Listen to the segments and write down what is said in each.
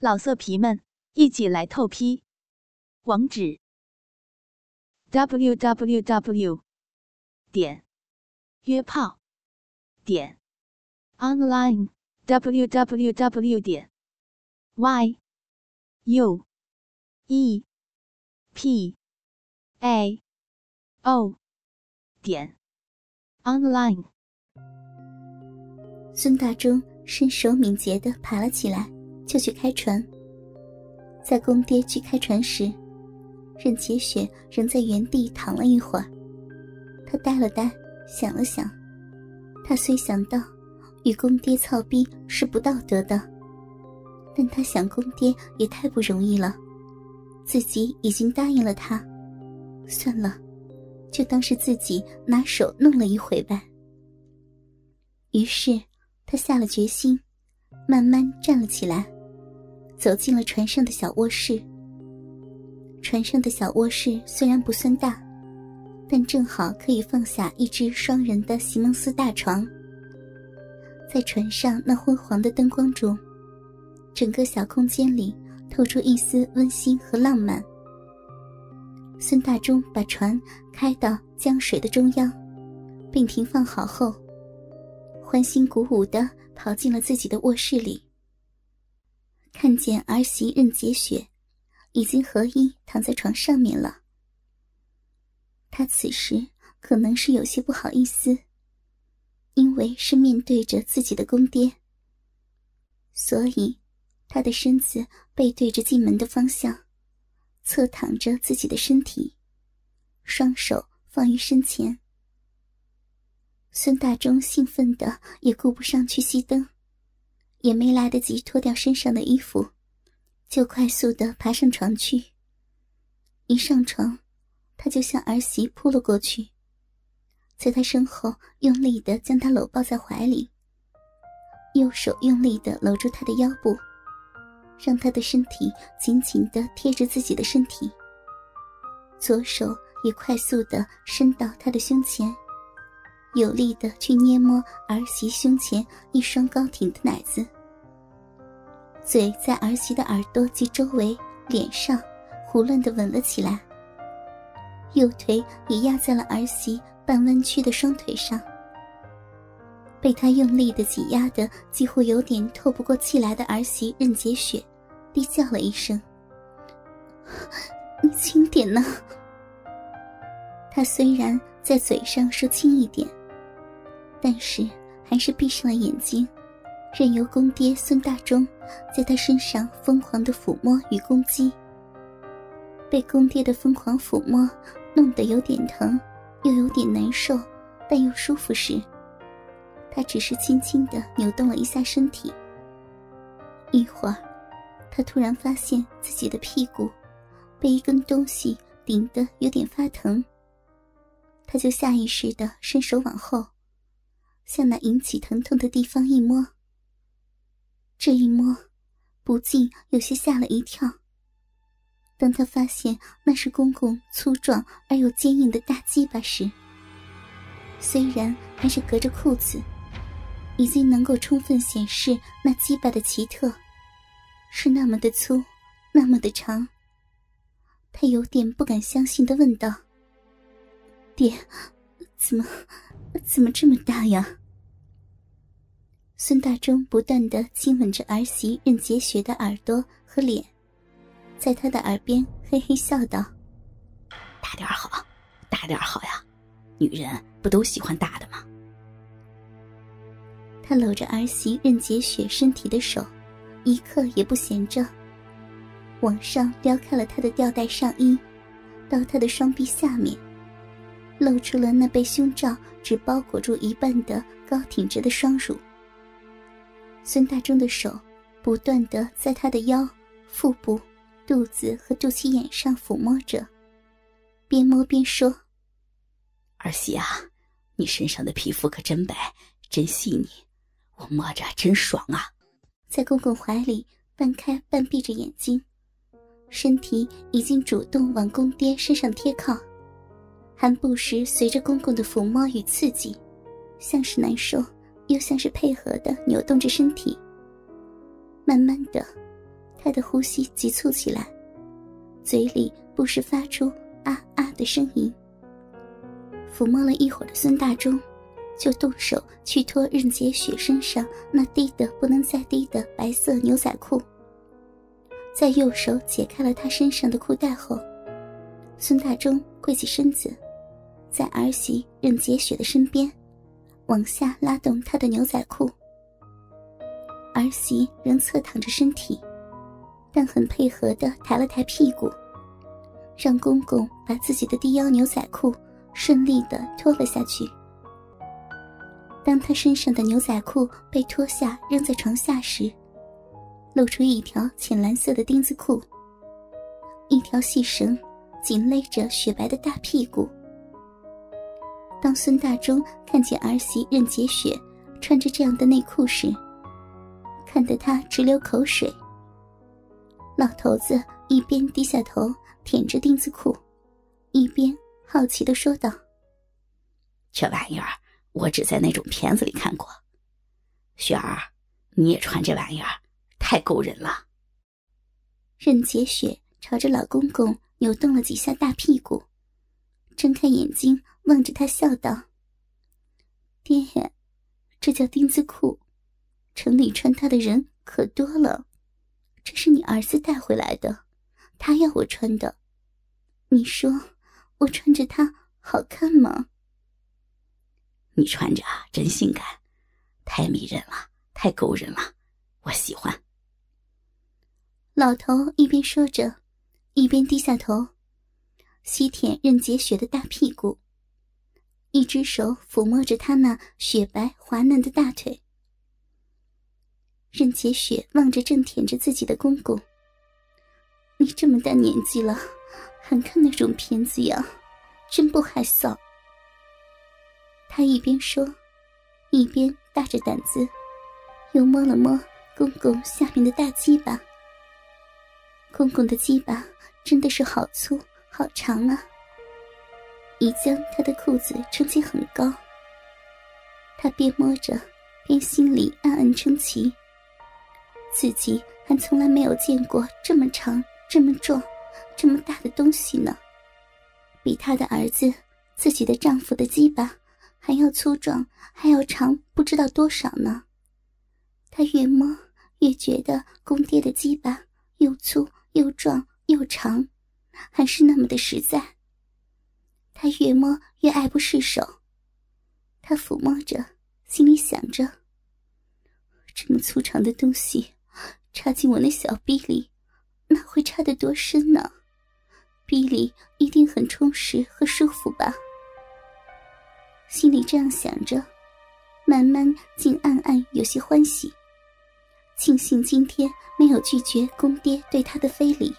老色皮们，一起来透批！网址：w w w 点约炮点 online w w w 点 y u e p a o 点 online。孙大中身手敏捷的爬了起来。就去开船。在公爹去开船时，任洁雪仍在原地躺了一会儿。他呆了呆，想了想。他虽想到与公爹操逼是不道德的，但他想公爹也太不容易了，自己已经答应了他，算了，就当是自己拿手弄了一回吧。于是他下了决心，慢慢站了起来。走进了船上的小卧室。船上的小卧室虽然不算大，但正好可以放下一只双人的席梦思大床。在船上那昏黄的灯光中，整个小空间里透出一丝温馨和浪漫。孙大中把船开到江水的中央，并停放好后，欢欣鼓舞地跑进了自己的卧室里。看见儿媳任洁雪已经合衣躺在床上面了，他此时可能是有些不好意思，因为是面对着自己的公爹，所以他的身子背对着进门的方向，侧躺着自己的身体，双手放于身前。孙大中兴奋的也顾不上去熄灯。也没来得及脱掉身上的衣服，就快速的爬上床去。一上床，他就向儿媳扑了过去，在她身后用力的将她搂抱在怀里，右手用力的搂住她的腰部，让她的身体紧紧的贴着自己的身体。左手也快速的伸到她的胸前。有力的去捏摸儿媳胸前一双高挺的奶子，嘴在儿媳的耳朵及周围、脸上胡乱的吻了起来。右腿也压在了儿媳半弯曲的双腿上。被他用力的挤压的几乎有点透不过气来的儿媳任洁雪，低叫了一声：“你轻点呢。”他虽然在嘴上说轻一点。但是，还是闭上了眼睛，任由公爹孙大中在他身上疯狂的抚摸与攻击。被公爹的疯狂抚摸弄得有点疼，又有点难受，但又舒服时，他只是轻轻的扭动了一下身体。一会儿，他突然发现自己的屁股被一根东西顶得有点发疼，他就下意识的伸手往后。向那引起疼痛的地方一摸，这一摸，不禁有些吓了一跳。当他发现那是公公粗壮而又坚硬的大鸡巴时，虽然还是隔着裤子，已经能够充分显示那鸡巴的奇特，是那么的粗，那么的长。他有点不敢相信的问道：“爹，怎么？”怎么这么大呀？孙大中不断的亲吻着儿媳任洁雪的耳朵和脸，在她的耳边嘿嘿笑道：“大点好，大点好呀，女人不都喜欢大的吗？”他搂着儿媳任洁雪身体的手，一刻也不闲着，往上撩开了她的吊带上衣，到她的双臂下面。露出了那被胸罩只包裹住一半的高挺着的双乳。孙大中的手不断的在他的腰、腹部、肚子和肚脐眼上抚摸着，边摸边说：“儿媳啊，你身上的皮肤可真白，真细腻，我摸着真爽啊！”在公公怀里半开半闭着眼睛，身体已经主动往公爹身上贴靠。还不时随着公公的抚摸与刺激，像是难受，又像是配合的扭动着身体。慢慢的，他的呼吸急促起来，嘴里不时发出啊啊的声音。抚摸了一会儿的孙大中，就动手去脱任洁雪身上那低得不能再低的白色牛仔裤。在右手解开了她身上的裤带后，孙大中跪起身子，在儿媳任洁雪的身边，往下拉动她的牛仔裤。儿媳仍侧躺着身体，但很配合的抬了抬屁股，让公公把自己的低腰牛仔裤顺利的脱了下去。当他身上的牛仔裤被脱下扔在床下时，露出一条浅蓝色的丁字裤，一条细绳紧勒着雪白的大屁股。孙大中看见儿媳任洁雪穿着这样的内裤时，看得他直流口水。老头子一边低下头舔着丁字裤，一边好奇的说道：“这玩意儿我只在那种片子里看过，雪儿，你也穿这玩意儿，太勾人了。”任洁雪朝着老公公扭动了几下大屁股，睁开眼睛望着他笑道：“爹，这叫丁字裤。”城里穿它的人可多了，这是你儿子带回来的，他要我穿的。你说我穿着它好看吗？你穿着啊真性感，太迷人了，太勾人了，我喜欢。老头一边说着，一边低下头，吸舔任洁雪的大屁股，一只手抚摸着她那雪白滑嫩的大腿。任洁雪望着正舔着自己的公公：“你这么大年纪了，还看那种片子呀，真不害臊。”他一边说，一边大着胆子，又摸了摸公公下面的大鸡巴。公公的鸡巴真的是好粗好长啊！已将他的裤子撑起很高。他边摸着，边心里暗暗称奇。自己还从来没有见过这么长、这么壮、这么大的东西呢，比他的儿子、自己的丈夫的鸡巴还要粗壮，还要长，不知道多少呢。他越摸越觉得公爹的鸡巴又粗又壮又长，还是那么的实在。他越摸越爱不释手，他抚摸着，心里想着：这么粗长的东西。插进我那小臂里，那会插得多深呢？臂里一定很充实和舒服吧。心里这样想着，慢慢竟暗暗有些欢喜，庆幸今天没有拒绝公爹对他的非礼，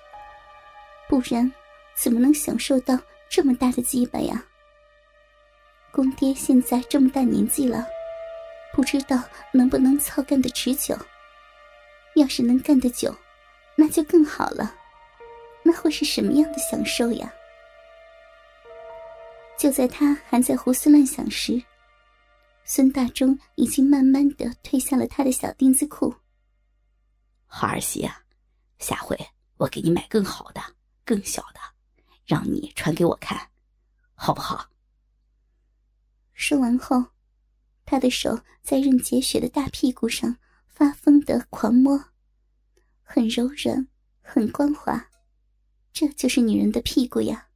不然怎么能享受到这么大的鸡巴呀？公爹现在这么大年纪了，不知道能不能操干的持久。要是能干得久，那就更好了。那会是什么样的享受呀？就在他还在胡思乱想时，孙大忠已经慢慢的褪下了他的小丁字裤。好儿媳啊，下回我给你买更好的、更小的，让你传给我看，好不好？说完后，他的手在任洁雪的大屁股上。发疯的狂摸，很柔软，很光滑，这就是女人的屁股呀。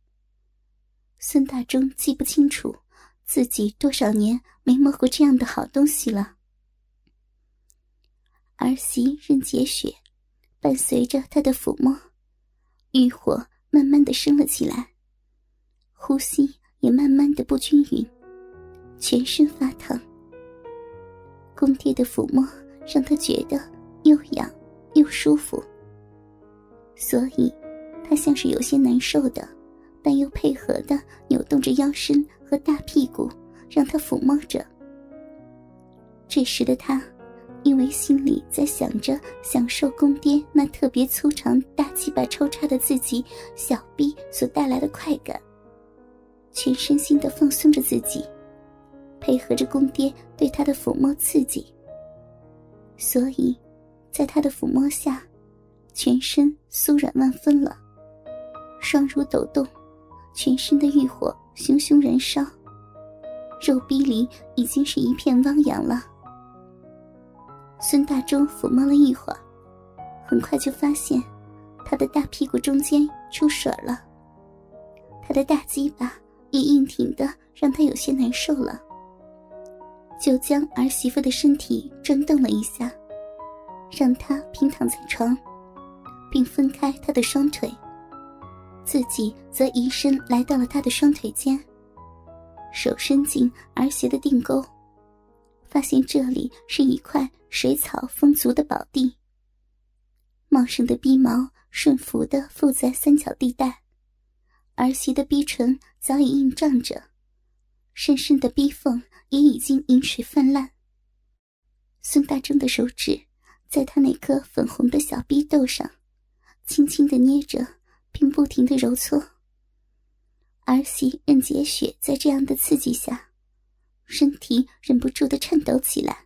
孙大中记不清楚自己多少年没摸过这样的好东西了。儿媳任洁雪，伴随着他的抚摸，欲火慢慢的升了起来，呼吸也慢慢的不均匀，全身发烫。宫爹的抚摸。让他觉得又痒又舒服，所以，他像是有些难受的，但又配合的扭动着腰身和大屁股，让他抚摸着。这时的他，因为心里在想着享受公爹那特别粗长大鸡巴抽插的自己小臂所带来的快感，全身心的放松着自己，配合着公爹对他的抚摸刺激。所以，在他的抚摸下，全身酥软万分了，双乳抖动，全身的欲火熊熊燃烧，肉壁里已经是一片汪洋了。孙大忠抚摸了一会儿，很快就发现他的大屁股中间出水了，他的大鸡巴也硬挺的让他有些难受了，就将儿媳妇的身体转动了一下，让她平躺在床。并分开他的双腿，自己则移身来到了他的双腿间，手伸进儿媳的腚沟，发现这里是一块水草丰足的宝地。茂盛的逼毛顺服的附在三角地带，儿媳的逼唇早已硬胀着，深深的逼缝也已经饮水泛滥。孙大正的手指在他那颗粉红的小逼豆上。轻轻的捏着，并不停的揉搓。儿媳任洁雪在这样的刺激下，身体忍不住的颤抖起来。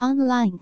online。